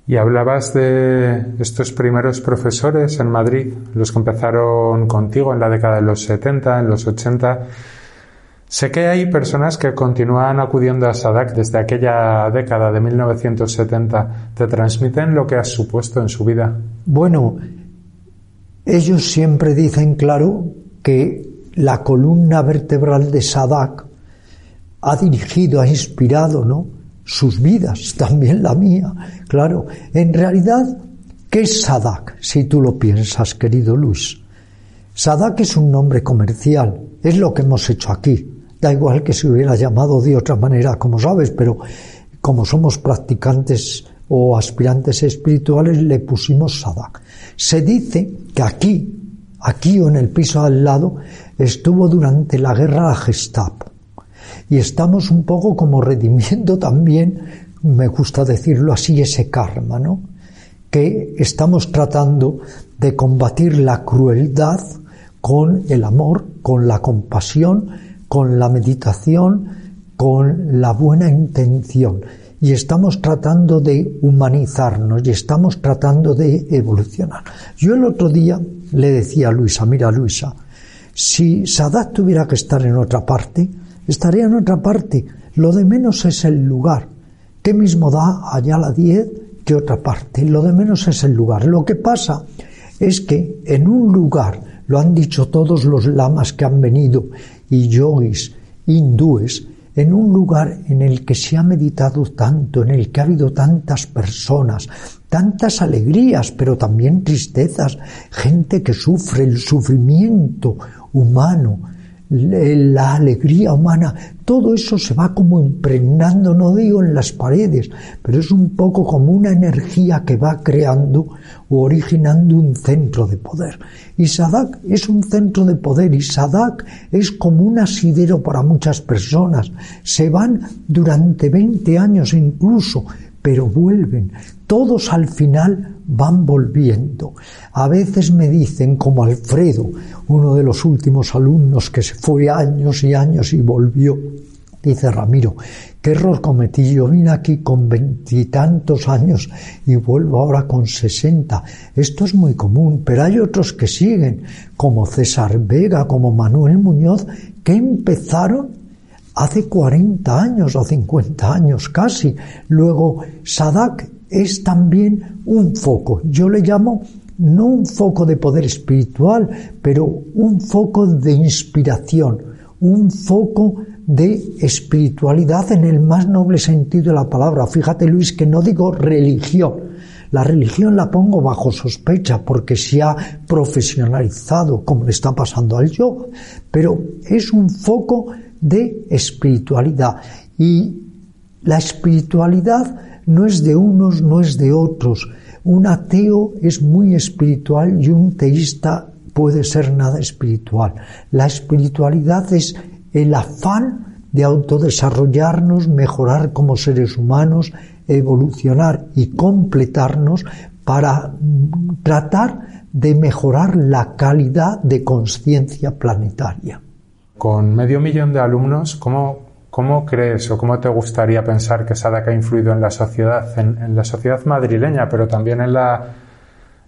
Y hablabas de estos primeros profesores en Madrid, los que empezaron contigo en la década de los 70, en los 80. Sé que hay personas que continúan acudiendo a Sadak desde aquella década de 1970. ¿Te transmiten lo que has supuesto en su vida?
Bueno, ellos siempre dicen claro que la columna vertebral de Sadak ha dirigido, ha inspirado, ¿no? Sus vidas, también la mía. Claro, en realidad, ¿qué es Sadak? Si tú lo piensas, querido Luis. Sadak es un nombre comercial, es lo que hemos hecho aquí. Da igual que se hubiera llamado de otra manera, como sabes, pero como somos practicantes o aspirantes espirituales, le pusimos Sadak. Se dice que aquí, aquí o en el piso al lado, estuvo durante la guerra la Gestapo y estamos un poco como redimiendo también, me gusta decirlo así, ese karma, ¿no? Que estamos tratando de combatir la crueldad con el amor, con la compasión, con la meditación, con la buena intención. Y estamos tratando de humanizarnos y estamos tratando de evolucionar. Yo el otro día le decía a Luisa, mira Luisa, si Sadat tuviera que estar en otra parte, estaría en otra parte. Lo de menos es el lugar. ¿Qué mismo da allá la 10 que otra parte? Lo de menos es el lugar. Lo que pasa es que en un lugar, lo han dicho todos los lamas que han venido, y yogis, hindúes, en un lugar en el que se ha meditado tanto, en el que ha habido tantas personas, tantas alegrías, pero también tristezas, gente que sufre el sufrimiento humano, la alegría humana, todo eso se va como impregnando, no digo en las paredes, pero es un poco como una energía que va creando o originando un centro de poder. Y Sadak es un centro de poder y Sadak es como un asidero para muchas personas. Se van durante 20 años incluso, pero vuelven. Todos al final van volviendo. A veces me dicen, como Alfredo, uno de los últimos alumnos que se fue años y años y volvió, dice Ramiro, ¿qué error cometí? Yo vine aquí con veintitantos años y vuelvo ahora con sesenta. Esto es muy común, pero hay otros que siguen, como César Vega, como Manuel Muñoz, que empezaron hace 40 años o 50 años casi. Luego, Sadak es también un foco. Yo le llamo no un foco de poder espiritual, pero un foco de inspiración, un foco de espiritualidad en el más noble sentido de la palabra. Fíjate Luis que no digo religión. La religión la pongo bajo sospecha porque se ha profesionalizado como le está pasando al yoga, pero es un foco de espiritualidad y la espiritualidad no es de unos, no es de otros. Un ateo es muy espiritual y un teísta puede ser nada espiritual. La espiritualidad es el afán de autodesarrollarnos, mejorar como seres humanos, evolucionar y completarnos para tratar de mejorar la calidad de conciencia planetaria.
Con medio millón de alumnos, ¿cómo, ¿Cómo crees o cómo te gustaría pensar que Sadak ha influido en la sociedad, en, la sociedad madrileña, pero también en la,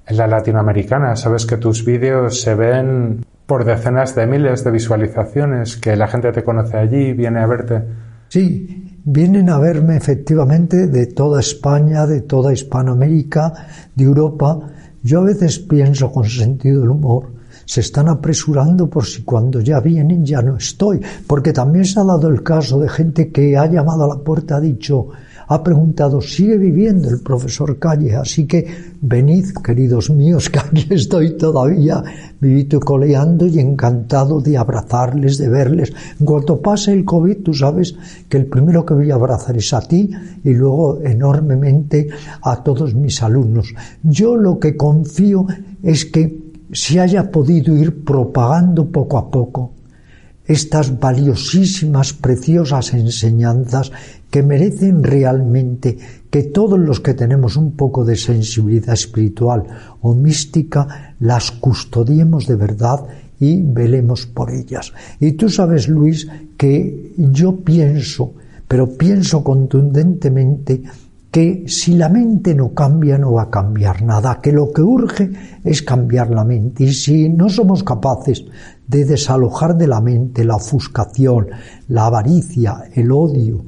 en la latinoamericana? Sabes que tus vídeos se ven por decenas de miles de visualizaciones, que la gente te conoce allí, viene a verte.
Sí, vienen a verme efectivamente de toda España, de toda Hispanoamérica, de Europa. Yo a veces pienso con sentido del humor se están apresurando por si cuando ya vienen ya no estoy, porque también se ha dado el caso de gente que ha llamado a la puerta, ha dicho, ha preguntado, ¿sigue viviendo el profesor Calle? Así que venid, queridos míos, que aquí estoy todavía vivito coleando y encantado de abrazarles, de verles. En cuanto pase el COVID, tú sabes que el primero que voy a abrazar es a ti y luego enormemente a todos mis alumnos. Yo lo que confío es que se haya podido ir propagando poco a poco estas valiosísimas, preciosas enseñanzas que merecen realmente que todos los que tenemos un poco de sensibilidad espiritual o mística las custodiemos de verdad y velemos por ellas. Y tú sabes, Luis, que yo pienso, pero pienso contundentemente que si la mente no cambia no va a cambiar nada, que lo que urge es cambiar la mente. Y si no somos capaces de desalojar de la mente la ofuscación, la avaricia, el odio,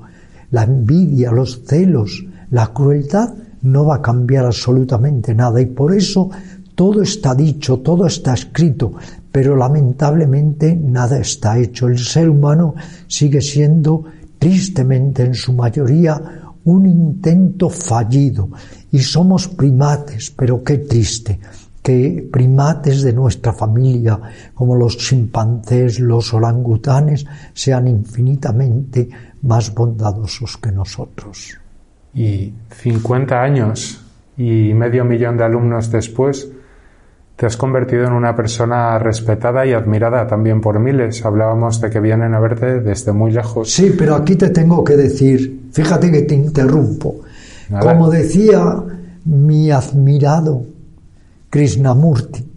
la envidia, los celos, la crueldad, no va a cambiar absolutamente nada. Y por eso todo está dicho, todo está escrito, pero lamentablemente nada está hecho. El ser humano sigue siendo, tristemente en su mayoría, un intento fallido. Y somos primates, pero qué triste que primates de nuestra familia, como los chimpancés, los orangutanes, sean infinitamente más bondadosos que nosotros.
Y 50 años y medio millón de alumnos después, te has convertido en una persona respetada y admirada también por miles. Hablábamos de que vienen a verte desde muy lejos.
Sí, pero aquí te tengo que decir, fíjate que te interrumpo. Como decía mi admirado Krishnamurti,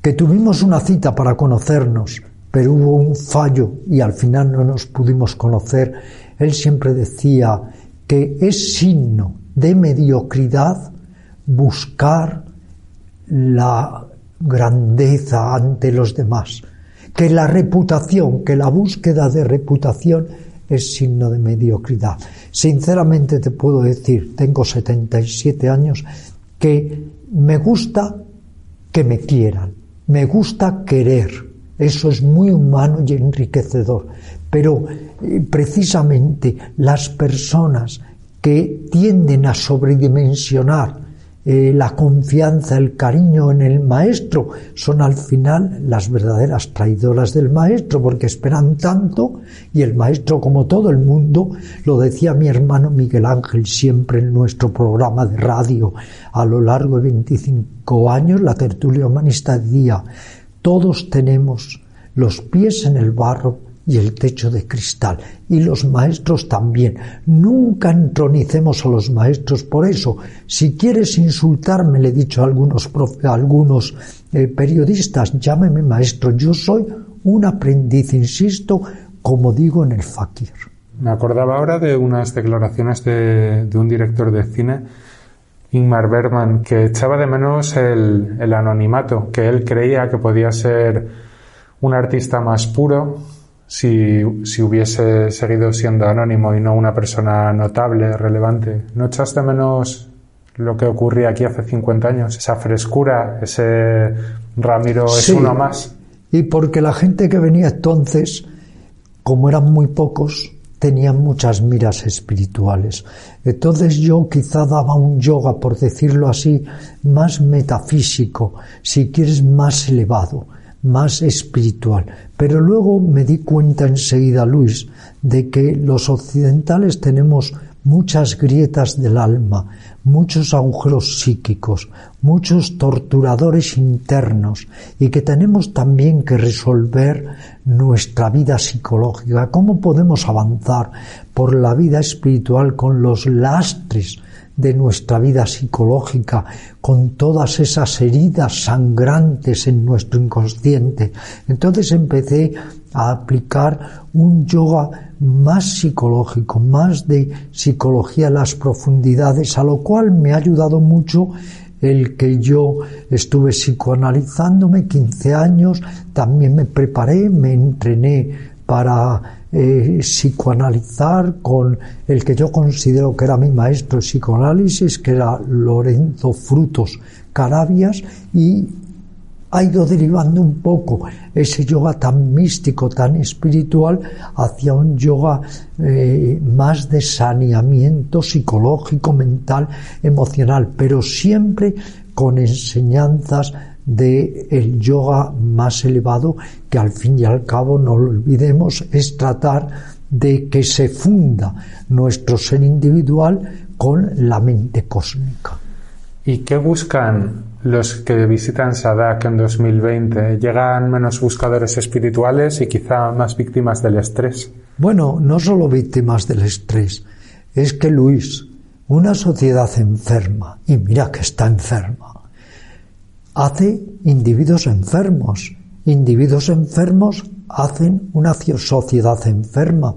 que tuvimos una cita para conocernos, pero hubo un fallo y al final no nos pudimos conocer, él siempre decía que es signo de mediocridad buscar la grandeza ante los demás, que la reputación, que la búsqueda de reputación es signo de mediocridad. Sinceramente te puedo decir, tengo 77 años, que me gusta que me quieran, me gusta querer, eso es muy humano y enriquecedor, pero eh, precisamente las personas que tienden a sobredimensionar eh, la confianza, el cariño en el maestro, son al final las verdaderas traidoras del maestro, porque esperan tanto y el maestro, como todo el mundo, lo decía mi hermano Miguel Ángel siempre en nuestro programa de radio a lo largo de 25 años, la tertulia humanista decía, todos tenemos los pies en el barro y el techo de cristal. Y los maestros también. Nunca entronicemos a los maestros por eso. Si quieres insultarme, le he dicho a algunos, algunos eh, periodistas, llámeme maestro. Yo soy un aprendiz, insisto, como digo en el fakir.
Me acordaba ahora de unas declaraciones de, de un director de cine Ingmar Bergman, que echaba de menos el, el, anonimato, que él creía que podía ser un artista más puro, si, si hubiese seguido siendo anónimo y no una persona notable, relevante. ¿No echaste menos lo que ocurría aquí hace 50 años? Esa frescura, ese Ramiro es uno más.
Y porque la gente que venía entonces, como eran muy pocos, tenían muchas miras espirituales. Entonces yo quizá daba un yoga, por decirlo así, más metafísico, si quieres más elevado más espiritual. Pero luego me di cuenta enseguida, Luis, de que los occidentales tenemos muchas grietas del alma, muchos agujeros psíquicos, muchos torturadores internos y que tenemos también que resolver nuestra vida psicológica. ¿Cómo podemos avanzar por la vida espiritual con los lastres de nuestra vida psicológica, con todas esas heridas sangrantes en nuestro inconsciente. Entonces empecé a aplicar un yoga más psicológico, más de psicología en las profundidades, a lo cual me ha ayudado mucho el que yo estuve psicoanalizándome 15 años, también me preparé, me entrené para eh, psicoanalizar con el que yo considero que era mi maestro de psicoanálisis, que era Lorenzo Frutos Carabias, y ha ido derivando un poco ese yoga tan místico, tan espiritual, hacia un yoga eh, más de saneamiento psicológico, mental, emocional, pero siempre con enseñanzas de el yoga más elevado que al fin y al cabo no lo olvidemos es tratar de que se funda nuestro ser individual con la mente cósmica.
¿Y qué buscan los que visitan Sadak en 2020? ¿Llegan menos buscadores espirituales y quizá más víctimas del estrés?
Bueno, no solo víctimas del estrés, es que Luis, una sociedad enferma, y mira que está enferma, hace individuos enfermos. Individuos enfermos hacen una sociedad enferma.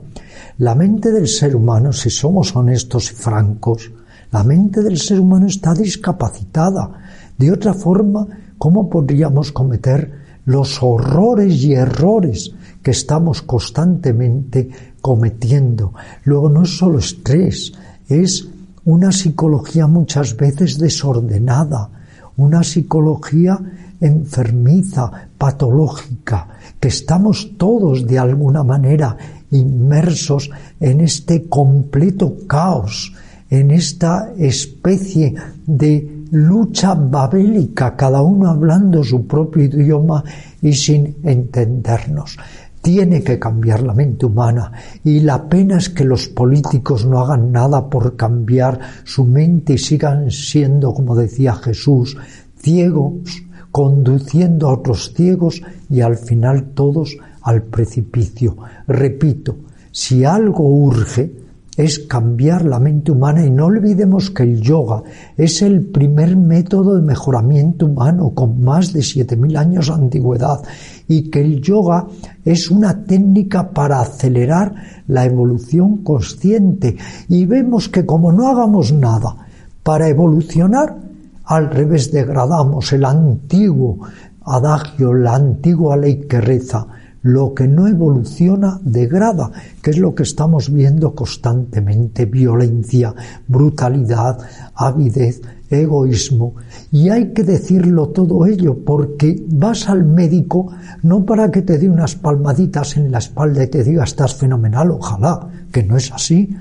La mente del ser humano, si somos honestos y francos, la mente del ser humano está discapacitada. De otra forma, ¿cómo podríamos cometer los horrores y errores que estamos constantemente cometiendo? Luego no es solo estrés, es una psicología muchas veces desordenada, una psicología enfermiza, patológica, que estamos todos de alguna manera inmersos en este completo caos, en esta especie de lucha babélica, cada uno hablando su propio idioma y sin entendernos. Tiene que cambiar la mente humana y la pena es que los políticos no hagan nada por cambiar su mente y sigan siendo, como decía Jesús, ciegos, conduciendo a otros ciegos y al final todos al precipicio. Repito, si algo urge, es cambiar la mente humana y no olvidemos que el yoga es el primer método de mejoramiento humano con más de 7.000 años de antigüedad y que el yoga es una técnica para acelerar la evolución consciente. Y vemos que como no hagamos nada para evolucionar, al revés degradamos el antiguo adagio, la antigua ley que reza, lo que no evoluciona degrada, que es lo que estamos viendo constantemente, violencia, brutalidad, avidez, egoísmo. Y hay que decirlo todo ello porque vas al médico no para que te dé unas palmaditas en la espalda y te diga estás fenomenal, ojalá, que no es así.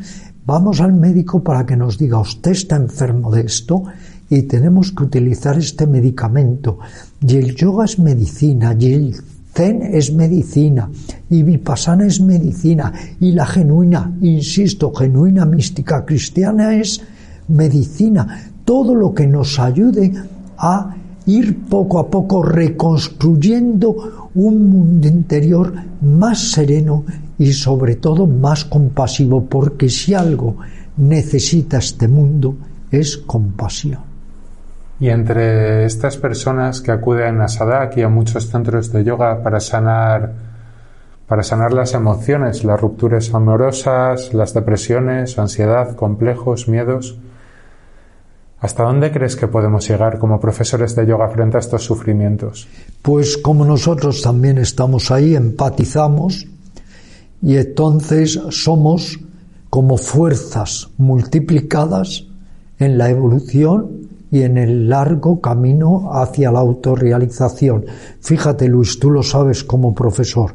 Vamos al médico para que nos diga usted está enfermo de esto y tenemos que utilizar este medicamento. Y el yoga es medicina y el Zen es medicina y Vipassana es medicina y la genuina, insisto, genuina mística cristiana es medicina. Todo lo que nos ayude a ir poco a poco reconstruyendo un mundo interior más sereno y sobre todo más compasivo, porque si algo necesita este mundo es compasión.
Y entre estas personas que acuden a Sadak y a muchos centros de yoga para sanar, para sanar las emociones, las rupturas amorosas, las depresiones, ansiedad, complejos, miedos, ¿hasta dónde crees que podemos llegar como profesores de yoga frente a estos sufrimientos?
Pues como nosotros también estamos ahí, empatizamos y entonces somos como fuerzas multiplicadas en la evolución y en el largo camino hacia la autorrealización. Fíjate, Luis, tú lo sabes como profesor.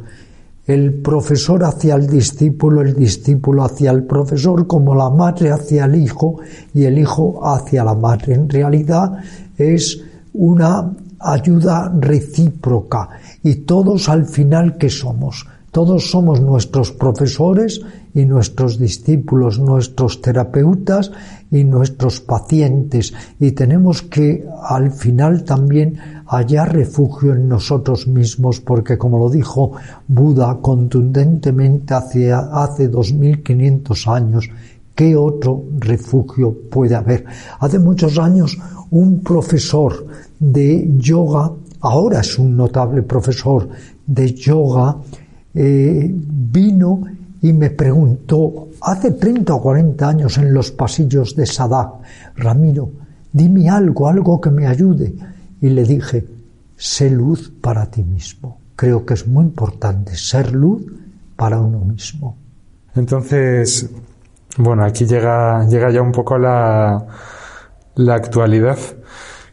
El profesor hacia el discípulo, el discípulo hacia el profesor, como la madre hacia el hijo y el hijo hacia la madre. En realidad es una ayuda recíproca y todos al final ¿qué somos? Todos somos nuestros profesores y nuestros discípulos, nuestros terapeutas y nuestros pacientes y tenemos que al final también hallar refugio en nosotros mismos porque como lo dijo Buda contundentemente hace, hace 2500 años, ¿qué otro refugio puede haber? Hace muchos años un profesor de yoga, ahora es un notable profesor de yoga, eh, vino y me preguntó hace 30 o 40 años en los pasillos de Sadak, Ramiro, dime algo, algo que me ayude. Y le dije, sé luz para ti mismo. Creo que es muy importante ser luz para uno mismo.
Entonces, bueno, aquí llega, llega ya un poco la, la actualidad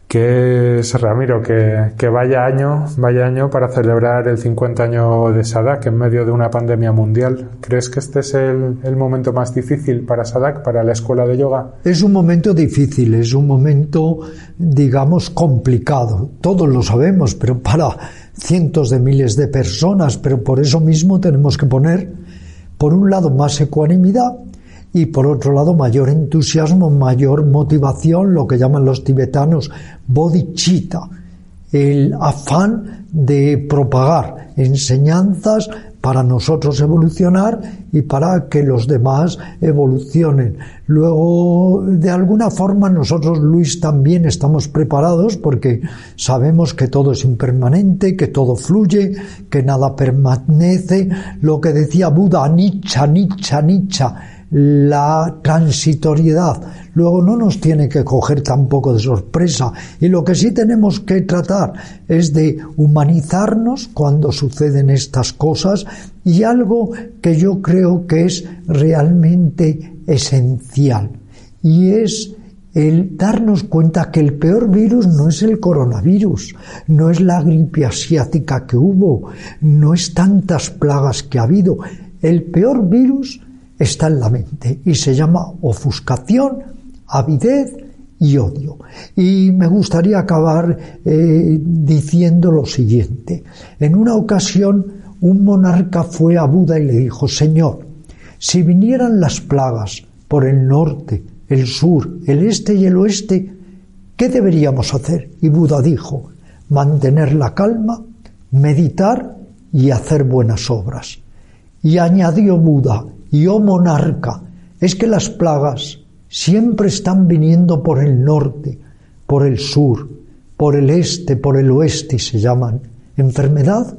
que es Ramiro, que, vaya año, vaya año para celebrar el 50 año de Sadak en medio de una pandemia mundial. ¿Crees que este es el, el, momento más difícil para Sadak, para la escuela de yoga?
Es un momento difícil, es un momento, digamos, complicado. Todos lo sabemos, pero para cientos de miles de personas, pero por eso mismo tenemos que poner, por un lado, más ecuanimidad y por otro lado mayor entusiasmo, mayor motivación, lo que llaman los tibetanos bodhicitta, el afán de propagar enseñanzas para nosotros evolucionar y para que los demás evolucionen. Luego, de alguna forma, nosotros, Luis, también estamos preparados porque sabemos que todo es impermanente, que todo fluye, que nada permanece. Lo que decía Buda, nicha, nicha, nicha, la transitoriedad. Luego no nos tiene que coger tampoco de sorpresa. Y lo que sí tenemos que tratar es de humanizarnos cuando suceden estas cosas y algo que yo creo que es realmente esencial. Y es el darnos cuenta que el peor virus no es el coronavirus, no es la gripe asiática que hubo, no es tantas plagas que ha habido. El peor virus está en la mente y se llama ofuscación, avidez y odio. Y me gustaría acabar eh, diciendo lo siguiente. En una ocasión un monarca fue a Buda y le dijo, Señor, si vinieran las plagas por el norte, el sur, el este y el oeste, ¿qué deberíamos hacer? Y Buda dijo, mantener la calma, meditar y hacer buenas obras. Y añadió Buda, y oh monarca, es que las plagas siempre están viniendo por el norte, por el sur, por el este, por el oeste y se llaman enfermedad,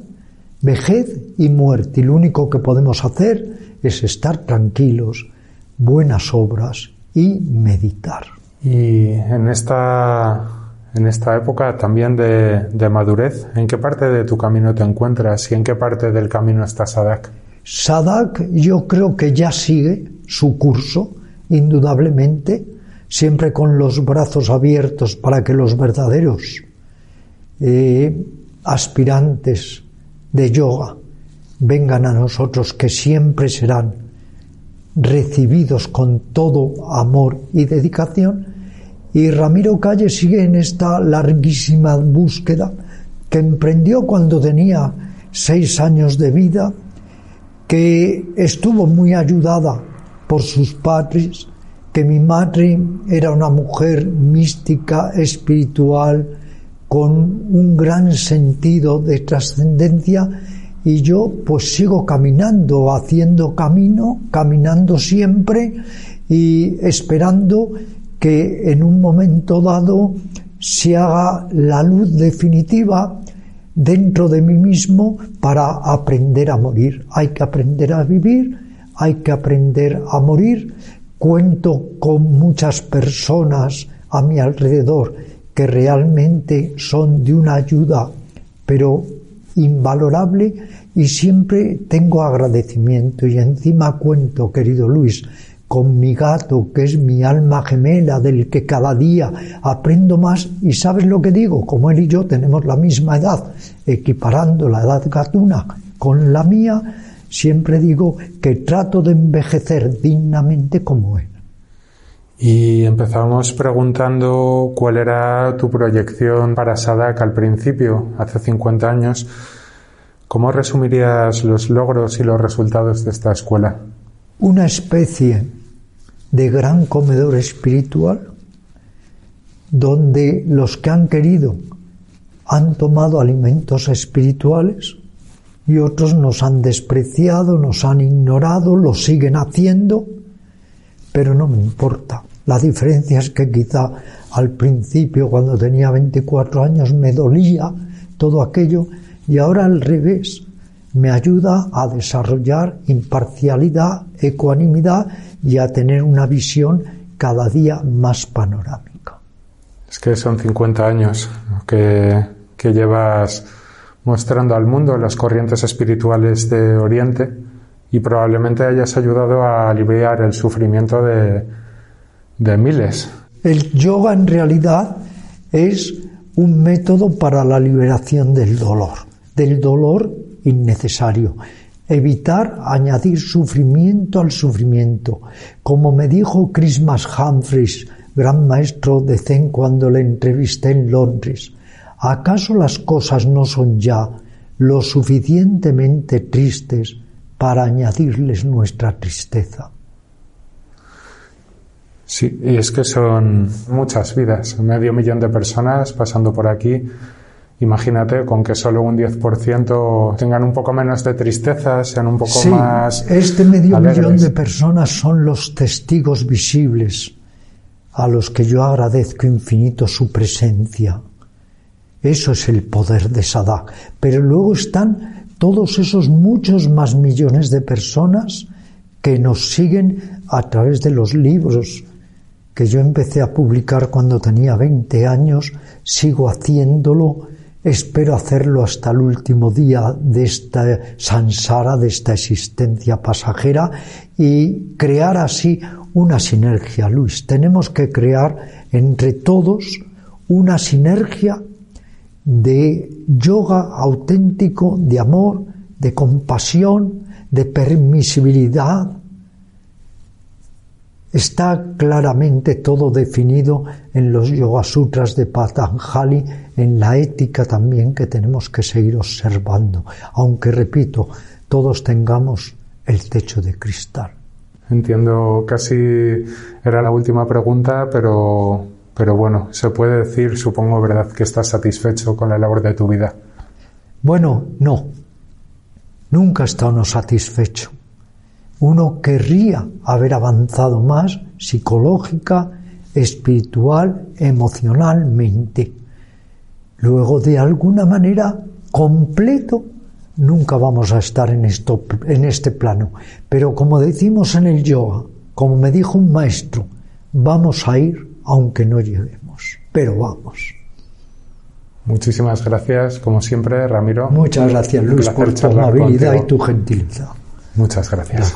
vejez y muerte. Y lo único que podemos hacer es estar tranquilos, buenas obras y meditar.
Y en esta, en esta época también de, madurez, ¿en qué parte de tu camino te encuentras y en qué parte del camino está Sadak?
Sadak yo creo que ya sigue su curso, indudablemente, siempre con los brazos abiertos para que los verdaderos eh, aspirantes de yoga vengan a nosotros, que siempre serán recibidos con todo amor y dedicación. Y Ramiro Calle sigue en esta larguísima búsqueda que emprendió cuando tenía seis años de vida que estuvo muy ayudada por sus padres, que mi madre era una mujer mística, espiritual, con un gran sentido de trascendencia y yo pues sigo caminando, haciendo camino, caminando siempre y esperando que en un momento dado se haga la luz definitiva dentro de mí mismo para aprender a morir. Hay que aprender a vivir, hay que aprender a morir. Cuento con muchas personas a mi alrededor que realmente son de una ayuda, pero invalorable y siempre tengo agradecimiento y encima cuento, querido Luis, con mi gato, que es mi alma gemela, del que cada día aprendo más, y sabes lo que digo, como él y yo tenemos la misma edad, equiparando la edad gatuna con la mía, siempre digo que trato de envejecer dignamente como él.
Y empezamos preguntando cuál era tu proyección para Sadak al principio, hace 50 años. ¿Cómo resumirías los logros y los resultados de esta escuela?
Una especie de gran comedor espiritual donde los que han querido han tomado alimentos espirituales y otros nos han despreciado, nos han ignorado, lo siguen haciendo, pero no me importa. La diferencia es que quizá al principio, cuando tenía 24 años, me dolía todo aquello y ahora al revés, me ayuda a desarrollar imparcialidad, ecuanimidad y a tener una visión cada día más panorámica.
Es que son 50 años que, que llevas mostrando al mundo las corrientes espirituales de Oriente y probablemente hayas ayudado a aliviar el sufrimiento de, de miles.
El yoga en realidad es un método para la liberación del dolor, del dolor innecesario evitar añadir sufrimiento al sufrimiento, como me dijo Christmas Humphreys, gran maestro de Zen cuando le entrevisté en Londres. ¿Acaso las cosas no son ya lo suficientemente tristes para añadirles nuestra tristeza?
Sí, y es que son muchas vidas, medio millón de personas pasando por aquí. Imagínate con que solo un 10% tengan un poco menos de tristeza, sean un poco
Sí,
más.
este medio
alegres.
millón de personas son los testigos visibles a los que yo agradezco infinito su presencia. Eso es el poder de Sadak. Pero luego están todos esos muchos más millones de personas que nos siguen a través de los libros que yo empecé a publicar cuando tenía 20 años, sigo haciéndolo, espero hacerlo hasta el último día de esta sansara, de esta existencia pasajera y crear así una sinergia, Luis. Tenemos que crear entre todos una sinergia de yoga auténtico, de amor, de compasión, de permisibilidad. Está claramente todo definido en los Yoga Sutras de Patanjali, en la ética también que tenemos que seguir observando, aunque repito, todos tengamos el techo de cristal.
Entiendo, casi era la última pregunta, pero, pero bueno, se puede decir, supongo, ¿verdad?, que estás satisfecho con la labor de tu vida.
Bueno, no. Nunca está uno satisfecho. Uno querría haber avanzado más psicológica, espiritual, emocionalmente. Luego, de alguna manera, completo, nunca vamos a estar en, esto, en este plano. Pero como decimos en el yoga, como me dijo un maestro, vamos a ir aunque no lleguemos, pero vamos.
Muchísimas gracias, como siempre, Ramiro.
Muchas gracias, Luis, por tu amabilidad
contigo.
y tu gentileza.
Muchas gracias.